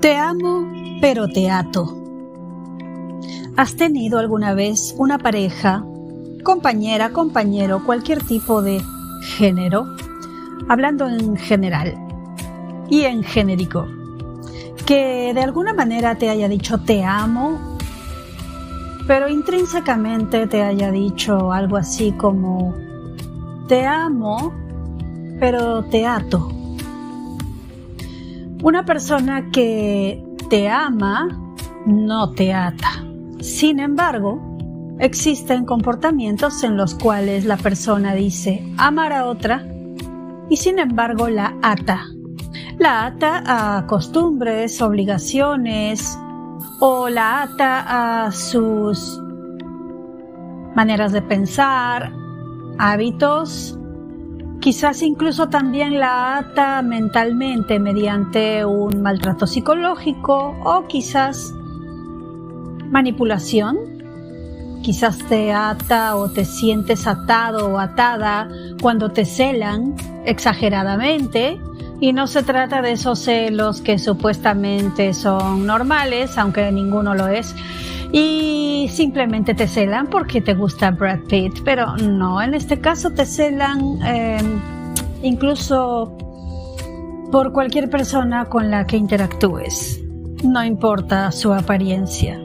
Te amo, pero te ato. ¿Has tenido alguna vez una pareja, compañera, compañero, cualquier tipo de género? Hablando en general y en genérico. Que de alguna manera te haya dicho te amo, pero intrínsecamente te haya dicho algo así como te amo, pero te ato. Una persona que te ama no te ata. Sin embargo, existen comportamientos en los cuales la persona dice amar a otra y sin embargo la ata. La ata a costumbres, obligaciones o la ata a sus maneras de pensar, hábitos, quizás incluso también la ata mentalmente mediante un maltrato psicológico o quizás manipulación. Quizás te ata o te sientes atado o atada cuando te celan exageradamente y no se trata de esos celos que supuestamente son normales, aunque ninguno lo es, y simplemente te celan porque te gusta Brad Pitt, pero no, en este caso te celan em, incluso por cualquier persona con la que interactúes, no importa su apariencia.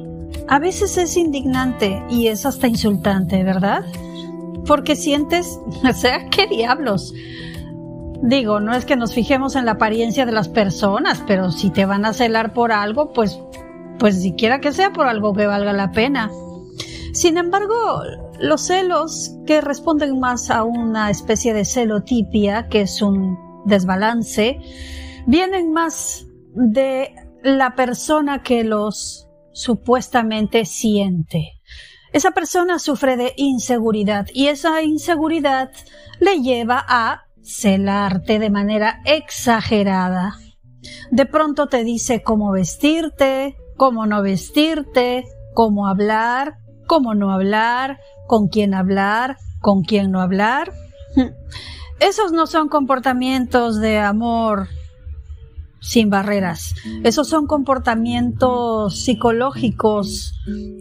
A veces es indignante y es hasta insultante, ¿verdad? Porque sientes, o sea, ¿qué diablos? Digo, no es que nos fijemos en la apariencia de las personas, pero si te van a celar por algo, pues pues siquiera que sea por algo que valga la pena. Sin embargo, los celos que responden más a una especie de celotipia, que es un desbalance, vienen más de la persona que los supuestamente siente. Esa persona sufre de inseguridad y esa inseguridad le lleva a celarte de manera exagerada. De pronto te dice cómo vestirte, cómo no vestirte, cómo hablar, cómo no hablar, con quién hablar, con quién no hablar. Esos no son comportamientos de amor sin barreras. Esos son comportamientos psicológicos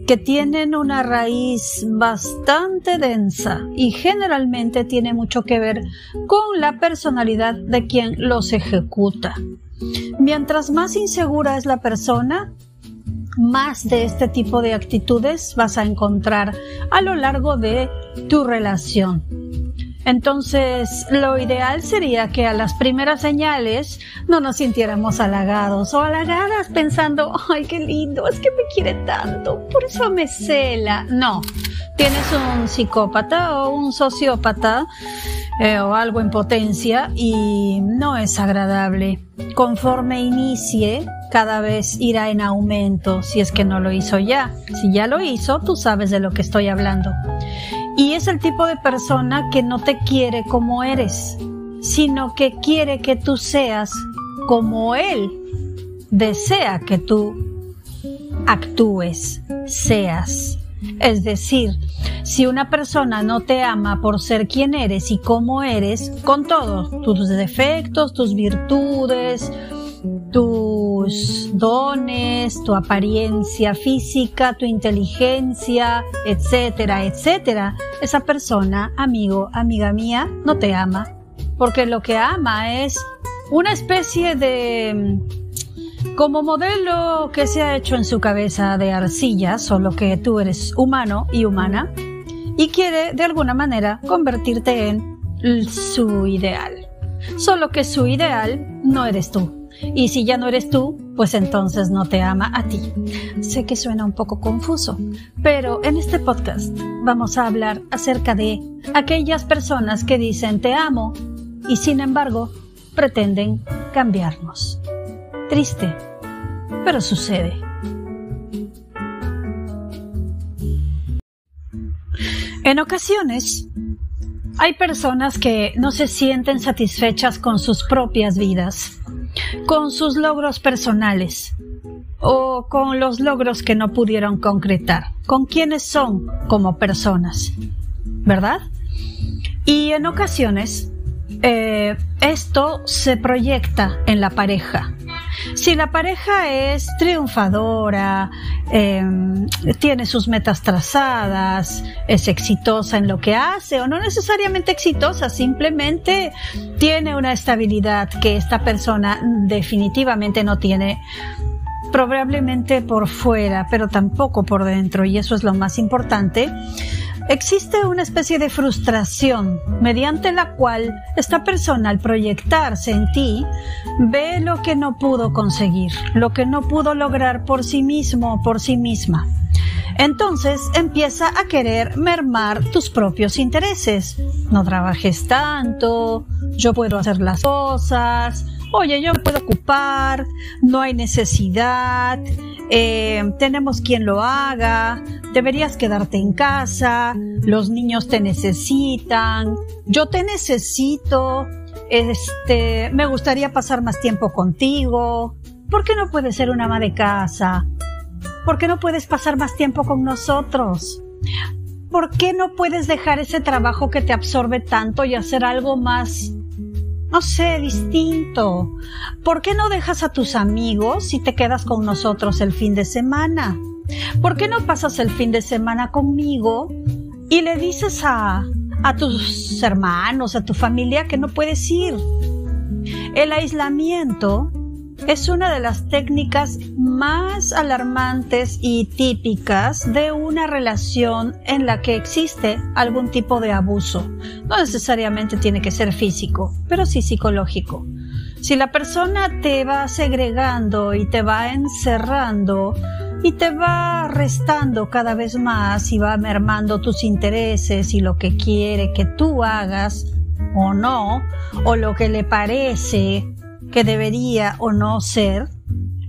que tienen una raíz bastante densa y generalmente tiene mucho que ver con la personalidad de quien los ejecuta. Mientras más insegura es la persona, más de este tipo de actitudes vas a encontrar a lo largo de tu relación. Entonces, lo ideal sería que a las primeras señales no nos sintiéramos halagados o halagadas pensando, ay, qué lindo, es que me quiere tanto, por eso me cela. No, tienes un psicópata o un sociópata eh, o algo en potencia y no es agradable. Conforme inicie, cada vez irá en aumento si es que no lo hizo ya. Si ya lo hizo, tú sabes de lo que estoy hablando. Y es el tipo de persona que no te quiere como eres, sino que quiere que tú seas como él desea que tú actúes, seas. Es decir, si una persona no te ama por ser quien eres y cómo eres, con todos tus defectos, tus virtudes, tus dones, tu apariencia física, tu inteligencia, etcétera, etcétera, esa persona, amigo, amiga mía, no te ama. Porque lo que ama es una especie de como modelo que se ha hecho en su cabeza de arcilla, solo que tú eres humano y humana, y quiere de alguna manera convertirte en su ideal. Solo que su ideal no eres tú. Y si ya no eres tú, pues entonces no te ama a ti. Sé que suena un poco confuso, pero en este podcast vamos a hablar acerca de aquellas personas que dicen te amo y sin embargo pretenden cambiarnos. Triste, pero sucede. En ocasiones, hay personas que no se sienten satisfechas con sus propias vidas con sus logros personales o con los logros que no pudieron concretar, con quienes son como personas, ¿verdad? Y en ocasiones eh, esto se proyecta en la pareja. Si la pareja es triunfadora, em, tiene sus metas trazadas, es exitosa en lo que hace o no necesariamente exitosa, simplemente tiene una estabilidad que esta persona definitivamente no tiene probablemente por fuera, pero tampoco por dentro, y eso es lo más importante, Existe una especie de frustración mediante la cual esta persona al proyectarse en ti ve lo que no pudo conseguir, lo que no pudo lograr por sí mismo o por sí misma. Entonces empieza a querer mermar tus propios intereses. No trabajes tanto, yo puedo hacer las cosas, oye, yo me puedo ocupar, no hay necesidad, eh, tenemos quien lo haga, deberías quedarte en casa, los niños te necesitan, yo te necesito, este, me gustaría pasar más tiempo contigo, ¿por qué no puedes ser una ama de casa? ¿Por qué no puedes pasar más tiempo con nosotros? ¿Por qué no puedes dejar ese trabajo que te absorbe tanto y hacer algo más no sé, distinto. ¿Por qué no dejas a tus amigos si te quedas con nosotros el fin de semana? ¿Por qué no pasas el fin de semana conmigo y le dices a, a tus hermanos, a tu familia que no puedes ir? El aislamiento es una de las técnicas más alarmantes y típicas de una relación en la que existe algún tipo de abuso. No necesariamente tiene que ser físico, pero sí psicológico. Si la persona te va segregando y te va encerrando y te va restando cada vez más y va mermando tus intereses y lo que quiere que tú hagas o no, o lo que le parece que debería o no ser,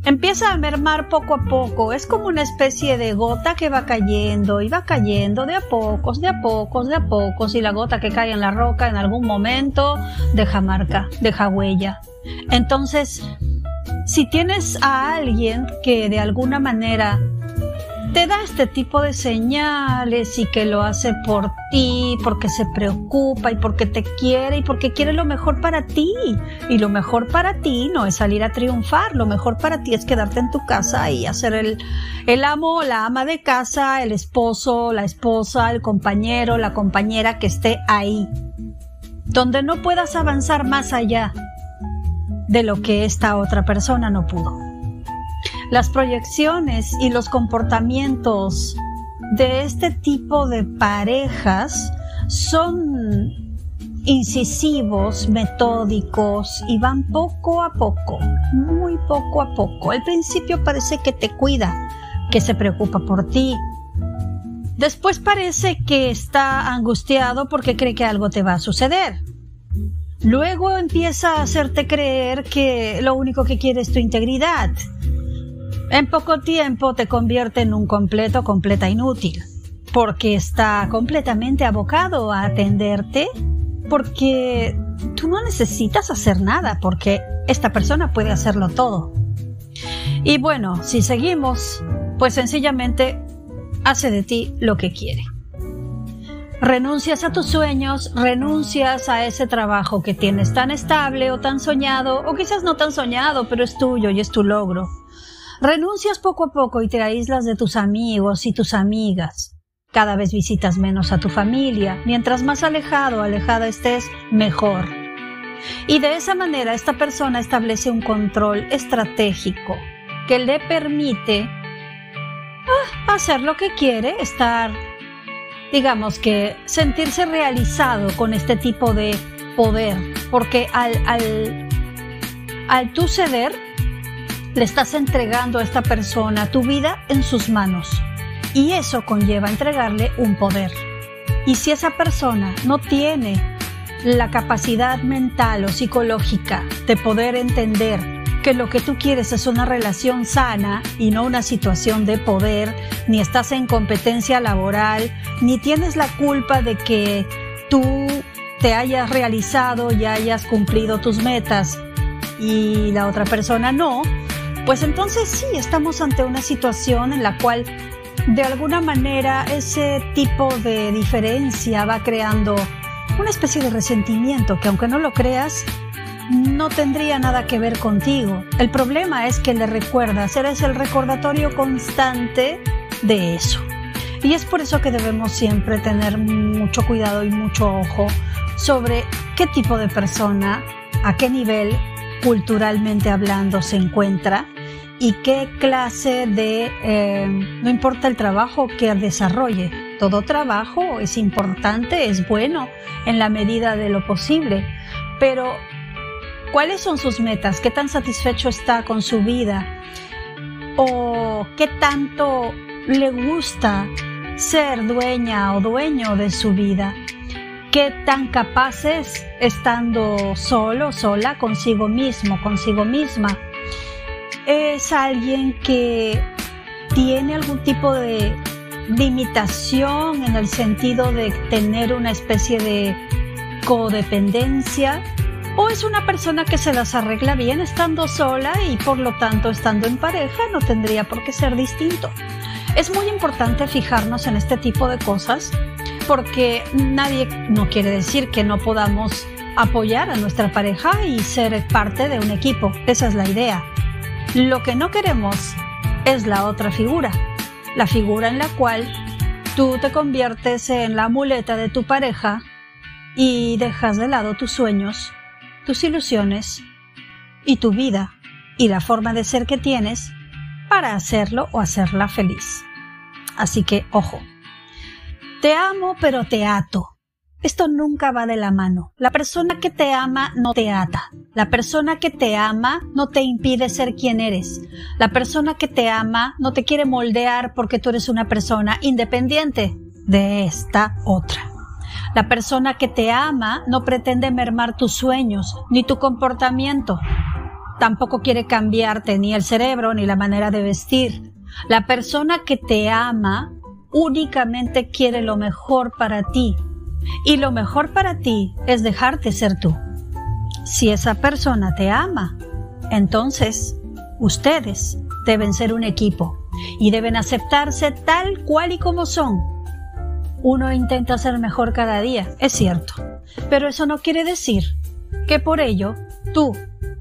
empieza a mermar poco a poco. Es como una especie de gota que va cayendo y va cayendo de a pocos, de a pocos, de a pocos. Y la gota que cae en la roca en algún momento deja marca, deja huella. Entonces, si tienes a alguien que de alguna manera te da este tipo de señales y que lo hace por ti, porque se preocupa y porque te quiere y porque quiere lo mejor para ti. Y lo mejor para ti no es salir a triunfar, lo mejor para ti es quedarte en tu casa y hacer el, el amo, la ama de casa, el esposo, la esposa, el compañero, la compañera que esté ahí. Donde no puedas avanzar más allá de lo que esta otra persona no pudo. Las proyecciones y los comportamientos de este tipo de parejas son incisivos, metódicos y van poco a poco, muy poco a poco. Al principio parece que te cuida, que se preocupa por ti. Después parece que está angustiado porque cree que algo te va a suceder. Luego empieza a hacerte creer que lo único que quiere es tu integridad en poco tiempo te convierte en un completo, completa inútil, porque está completamente abocado a atenderte, porque tú no necesitas hacer nada, porque esta persona puede hacerlo todo. Y bueno, si seguimos, pues sencillamente hace de ti lo que quiere. Renuncias a tus sueños, renuncias a ese trabajo que tienes tan estable o tan soñado, o quizás no tan soñado, pero es tuyo y es tu logro. Renuncias poco a poco y te aíslas de tus amigos y tus amigas. Cada vez visitas menos a tu familia. Mientras más alejado o alejada estés, mejor. Y de esa manera esta persona establece un control estratégico que le permite ah, hacer lo que quiere, estar, digamos que, sentirse realizado con este tipo de poder. Porque al, al, al tú ceder, le estás entregando a esta persona tu vida en sus manos. Y eso conlleva entregarle un poder. Y si esa persona no tiene la capacidad mental o psicológica de poder entender que lo que tú quieres es una relación sana y no una situación de poder, ni estás en competencia laboral, ni tienes la culpa de que tú te hayas realizado y hayas cumplido tus metas y la otra persona no, pues entonces sí, estamos ante una situación en la cual de alguna manera ese tipo de diferencia va creando una especie de resentimiento que aunque no lo creas, no tendría nada que ver contigo. El problema es que le recuerdas, eres el recordatorio constante de eso. Y es por eso que debemos siempre tener mucho cuidado y mucho ojo sobre qué tipo de persona, a qué nivel culturalmente hablando se encuentra y qué clase de, eh, no importa el trabajo que desarrolle, todo trabajo es importante, es bueno en la medida de lo posible, pero ¿cuáles son sus metas? ¿Qué tan satisfecho está con su vida? ¿O qué tanto le gusta ser dueña o dueño de su vida? ¿Qué tan capaces estando solo, sola, consigo mismo, consigo misma? Es alguien que tiene algún tipo de limitación en el sentido de tener una especie de codependencia o es una persona que se las arregla bien estando sola y por lo tanto estando en pareja no tendría por qué ser distinto. Es muy importante fijarnos en este tipo de cosas porque nadie no quiere decir que no podamos apoyar a nuestra pareja y ser parte de un equipo. Esa es la idea. Lo que no queremos es la otra figura, la figura en la cual tú te conviertes en la muleta de tu pareja y dejas de lado tus sueños, tus ilusiones y tu vida y la forma de ser que tienes para hacerlo o hacerla feliz. Así que, ojo, te amo pero te ato. Esto nunca va de la mano. La persona que te ama no te ata. La persona que te ama no te impide ser quien eres. La persona que te ama no te quiere moldear porque tú eres una persona independiente de esta otra. La persona que te ama no pretende mermar tus sueños ni tu comportamiento. Tampoco quiere cambiarte ni el cerebro ni la manera de vestir. La persona que te ama únicamente quiere lo mejor para ti y lo mejor para ti es dejarte ser tú. Si esa persona te ama, entonces ustedes deben ser un equipo y deben aceptarse tal cual y como son. Uno intenta ser mejor cada día, es cierto, pero eso no quiere decir que por ello tú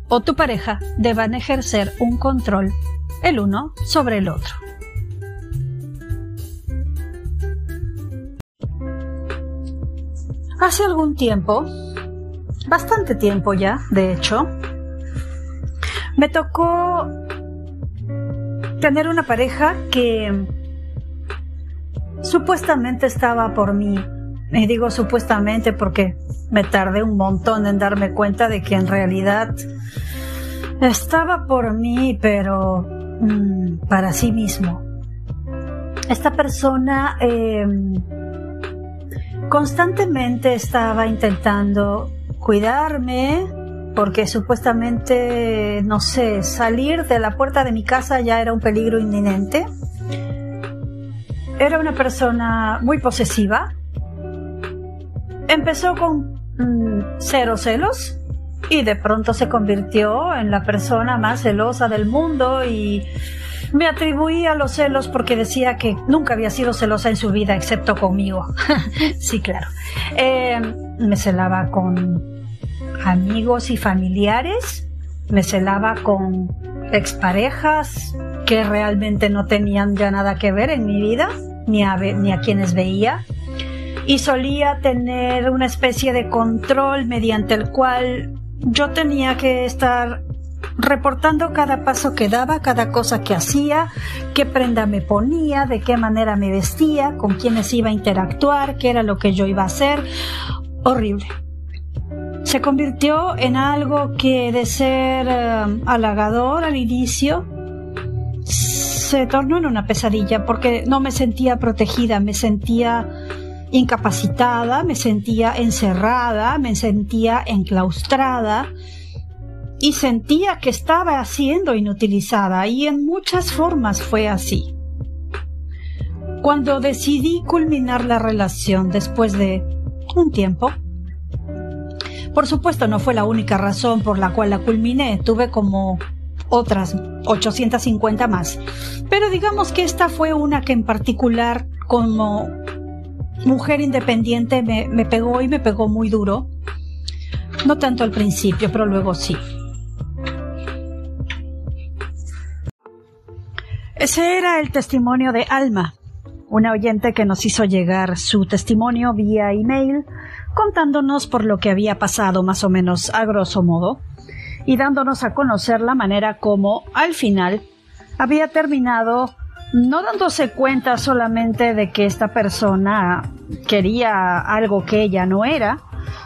o tu pareja deban ejercer un control el uno sobre el otro. Hace algún tiempo, bastante tiempo ya, de hecho, me tocó tener una pareja que supuestamente estaba por mí. Y digo supuestamente porque me tardé un montón en darme cuenta de que en realidad estaba por mí, pero mm, para sí mismo. Esta persona eh, constantemente estaba intentando cuidarme porque supuestamente, no sé, salir de la puerta de mi casa ya era un peligro inminente. Era una persona muy posesiva. Empezó con mm, cero celos y de pronto se convirtió en la persona más celosa del mundo y me atribuía los celos porque decía que nunca había sido celosa en su vida excepto conmigo. sí, claro. Eh, me celaba con amigos y familiares, me celaba con exparejas que realmente no tenían ya nada que ver en mi vida, ni a, ni a quienes veía. Y solía tener una especie de control mediante el cual yo tenía que estar reportando cada paso que daba, cada cosa que hacía, qué prenda me ponía, de qué manera me vestía, con quiénes iba a interactuar, qué era lo que yo iba a hacer. Horrible. Se convirtió en algo que de ser eh, halagador al inicio, se tornó en una pesadilla porque no me sentía protegida, me sentía incapacitada, me sentía encerrada, me sentía enclaustrada y sentía que estaba siendo inutilizada y en muchas formas fue así. Cuando decidí culminar la relación después de un tiempo, por supuesto no fue la única razón por la cual la culminé, tuve como otras 850 más, pero digamos que esta fue una que en particular como mujer independiente me, me pegó y me pegó muy duro No tanto al principio, pero luego sí. Ese era el testimonio de Alma, una oyente que nos hizo llegar su testimonio vía email, contándonos por lo que había pasado más o menos a grosso modo, y dándonos a conocer la manera como, al final, había terminado no dándose cuenta solamente de que esta persona quería algo que ella no era,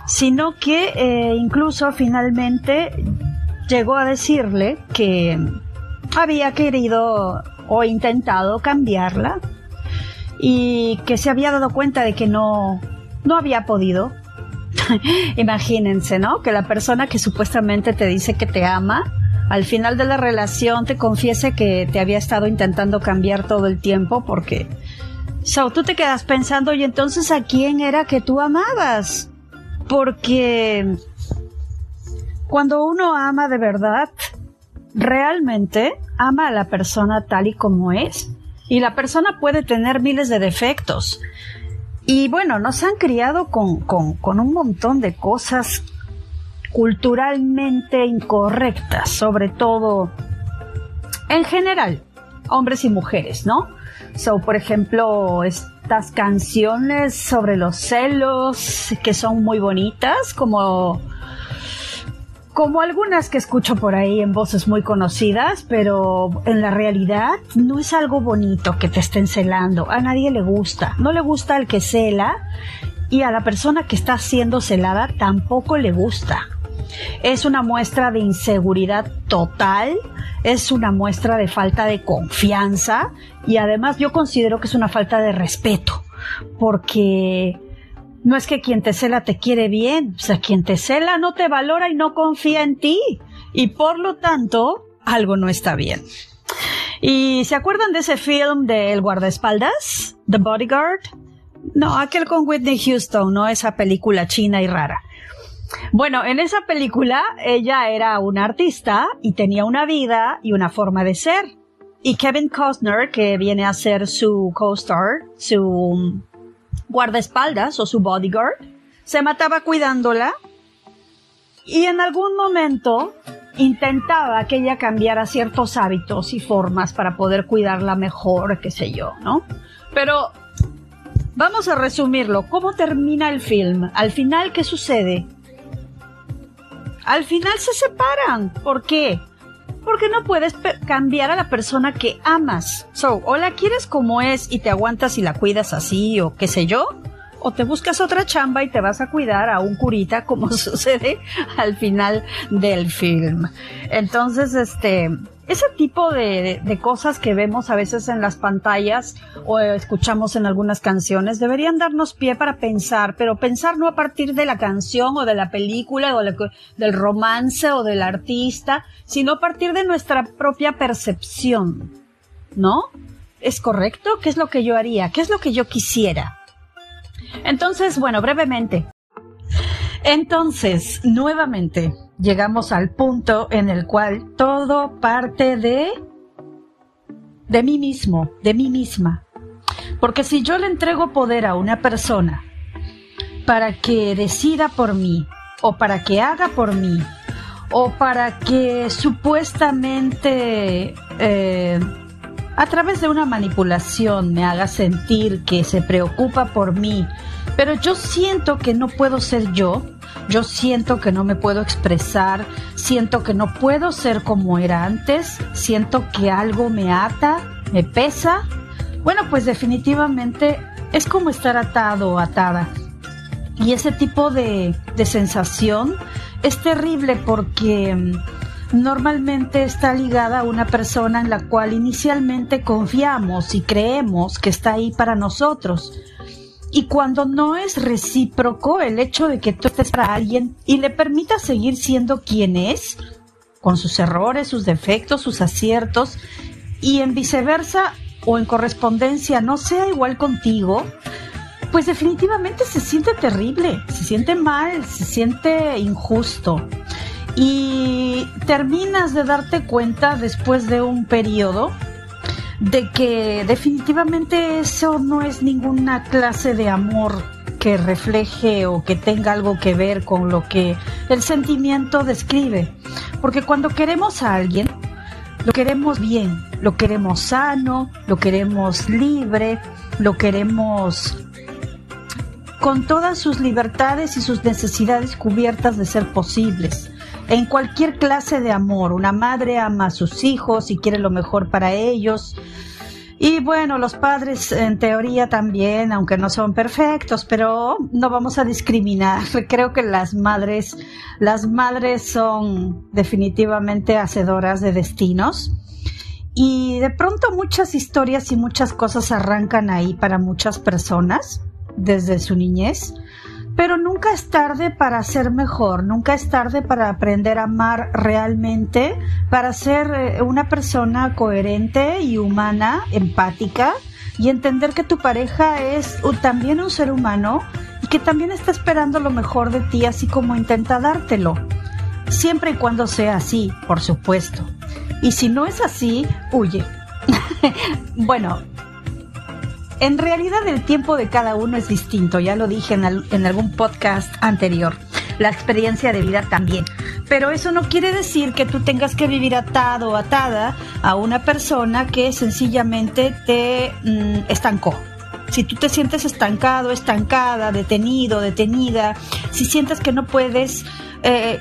sino que eh, incluso finalmente llegó a decirle que había querido o intentado cambiarla y que se había dado cuenta de que no, no había podido. Imagínense, ¿no? Que la persona que supuestamente te dice que te ama, al final de la relación te confiese que te había estado intentando cambiar todo el tiempo porque... So, tú te quedas pensando, y entonces a quién era que tú amabas? Porque cuando uno ama de verdad, realmente ama a la persona tal y como es. Y la persona puede tener miles de defectos. Y bueno, nos han criado con, con, un montón de cosas culturalmente incorrectas, sobre todo en general, hombres y mujeres, ¿no? So, por ejemplo, estas canciones sobre los celos que son muy bonitas, como como algunas que escucho por ahí en voces muy conocidas, pero en la realidad no es algo bonito que te estén celando. A nadie le gusta. No le gusta al que cela y a la persona que está siendo celada tampoco le gusta. Es una muestra de inseguridad total, es una muestra de falta de confianza y además yo considero que es una falta de respeto porque no es que quien te cela te quiere bien, o sea, quien te cela no te valora y no confía en ti. Y por lo tanto, algo no está bien. ¿Y se acuerdan de ese film de El guardaespaldas? The Bodyguard. No, aquel con Whitney Houston, no esa película china y rara. Bueno, en esa película ella era una artista y tenía una vida y una forma de ser. Y Kevin Costner, que viene a ser su co-star, su guardaespaldas o su bodyguard, se mataba cuidándola y en algún momento intentaba que ella cambiara ciertos hábitos y formas para poder cuidarla mejor, qué sé yo, ¿no? Pero vamos a resumirlo. ¿Cómo termina el film? Al final, ¿qué sucede? Al final se separan. ¿Por qué? Porque no puedes cambiar a la persona que amas. So, o la quieres como es y te aguantas y la cuidas así o qué sé yo, o te buscas otra chamba y te vas a cuidar a un curita como sucede al final del film. Entonces, este, ese tipo de, cosas que vemos a veces en las pantallas o escuchamos en algunas canciones deberían darnos pie para pensar, pero pensar no a partir de la canción o de la película o del romance o del artista, sino a partir de nuestra propia percepción. ¿No? ¿Es correcto? ¿Qué es lo que yo haría? ¿Qué es lo que yo quisiera? Entonces, bueno, brevemente. Entonces, nuevamente, llegamos al punto en el cual todo parte de de mí mismo, de mí misma. Porque si yo le entrego poder a una persona para que decida por mí, o para que haga por mí, o para que supuestamente eh, a través de una manipulación me haga sentir que se preocupa por mí, pero yo siento que no puedo ser yo, yo siento que no me puedo expresar, siento que no puedo ser como era antes, siento que algo me ata, me pesa. Bueno, pues definitivamente es como estar atado o atada. Y ese tipo de, de sensación es terrible porque mm, normalmente está ligada a una persona en la cual inicialmente confiamos y creemos que está ahí para nosotros. Y cuando no es recíproco el hecho de que tú estés para alguien y le permitas seguir siendo quien es, con sus errores, sus defectos, sus aciertos, y en viceversa o en correspondencia no sea igual contigo, pues definitivamente se siente terrible, se siente mal, se siente injusto. Y terminas de darte cuenta después de un periodo de que definitivamente eso no es ninguna clase de amor que refleje o que tenga algo que ver con lo que el sentimiento describe. Porque cuando queremos a alguien, lo queremos bien, lo queremos sano, lo queremos libre, lo queremos con todas sus libertades y sus necesidades cubiertas de ser posibles. En cualquier clase de amor, una madre ama a sus hijos y quiere lo mejor para ellos. Y bueno, los padres en teoría también, aunque no son perfectos, pero no vamos a discriminar. Creo que las madres, las madres son definitivamente hacedoras de destinos. Y de pronto muchas historias y muchas cosas arrancan ahí para muchas personas desde su niñez, pero nunca es tarde para ser mejor, nunca es tarde para aprender a amar realmente, para ser eh, una persona coherente y humana, empática, y entender que tu pareja es también un ser humano y que también está esperando lo mejor de ti, así como intenta dártelo. Siempre y cuando sea así, por supuesto. Y si no es así, huye. bueno, en realidad el tiempo de cada uno es distinto, ya lo dije en, algún podcast anterior. La experiencia de vida también. Pero eso no quiere decir que tú tengas que vivir atado o atada a una persona que sencillamente te mm, estancó. Si tú te sientes estancado, estancada, detenido, detenida, si sientes que no puedes eh,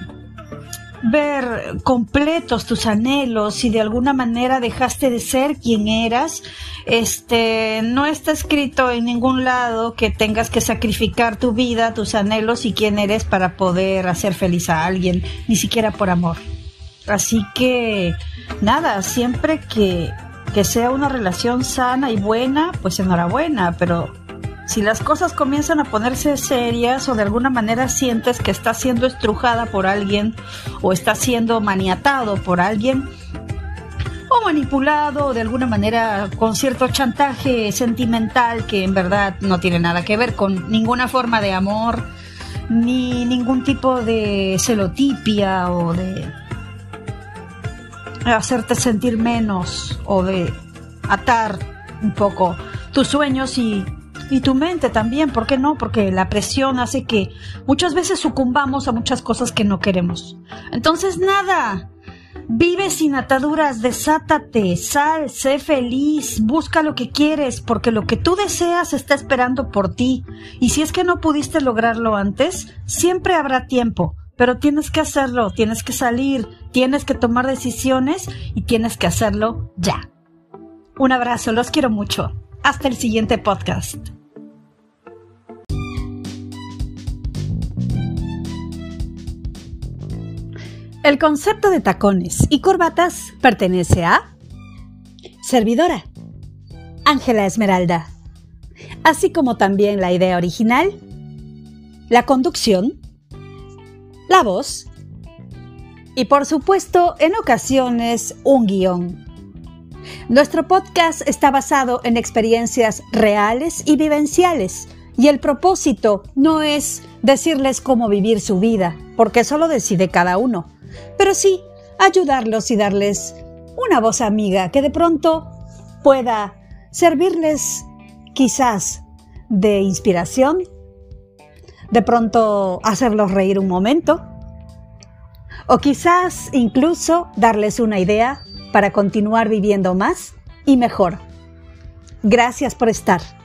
ver completos tus anhelos, si de alguna manera dejaste de ser quien eras, este, no está escrito en ningún lado que tengas que sacrificar tu vida, tus anhelos y quién eres para poder hacer feliz a alguien, ni siquiera por amor. Así que, nada, siempre que, que sea una relación sana y buena, pues enhorabuena, pero si las cosas comienzan a ponerse serias o de alguna manera sientes que estás siendo estrujada por alguien o estás siendo maniatado por alguien o manipulado de alguna manera con cierto chantaje sentimental que en verdad no tiene nada que ver con ninguna forma de amor ni ningún tipo de celotipia o de hacerte sentir menos o de atar un poco tus sueños y y tu mente también, ¿por qué no? Porque la presión hace que muchas veces sucumbamos a muchas cosas que no queremos. Entonces, nada. Vive sin ataduras, desátate, sal, sé feliz, busca lo que quieres, porque lo que tú deseas está esperando por ti. Y si es que no pudiste lograrlo antes, siempre habrá tiempo, pero tienes que hacerlo, tienes que salir, tienes que tomar decisiones y tienes que hacerlo ya. Un abrazo, los quiero mucho. Hasta el siguiente podcast. El concepto de tacones y corbatas pertenece a Servidora, Ángela Esmeralda, así como también la idea original, la conducción, la voz y por supuesto en ocasiones un guion. Nuestro podcast está basado en experiencias reales y vivenciales y el propósito no es decirles cómo vivir su vida, porque eso lo decide cada uno pero sí ayudarlos y darles una voz amiga que de pronto pueda servirles quizás de inspiración, de pronto hacerlos reír un momento, o quizás incluso darles una idea para continuar viviendo más y mejor. Gracias por estar.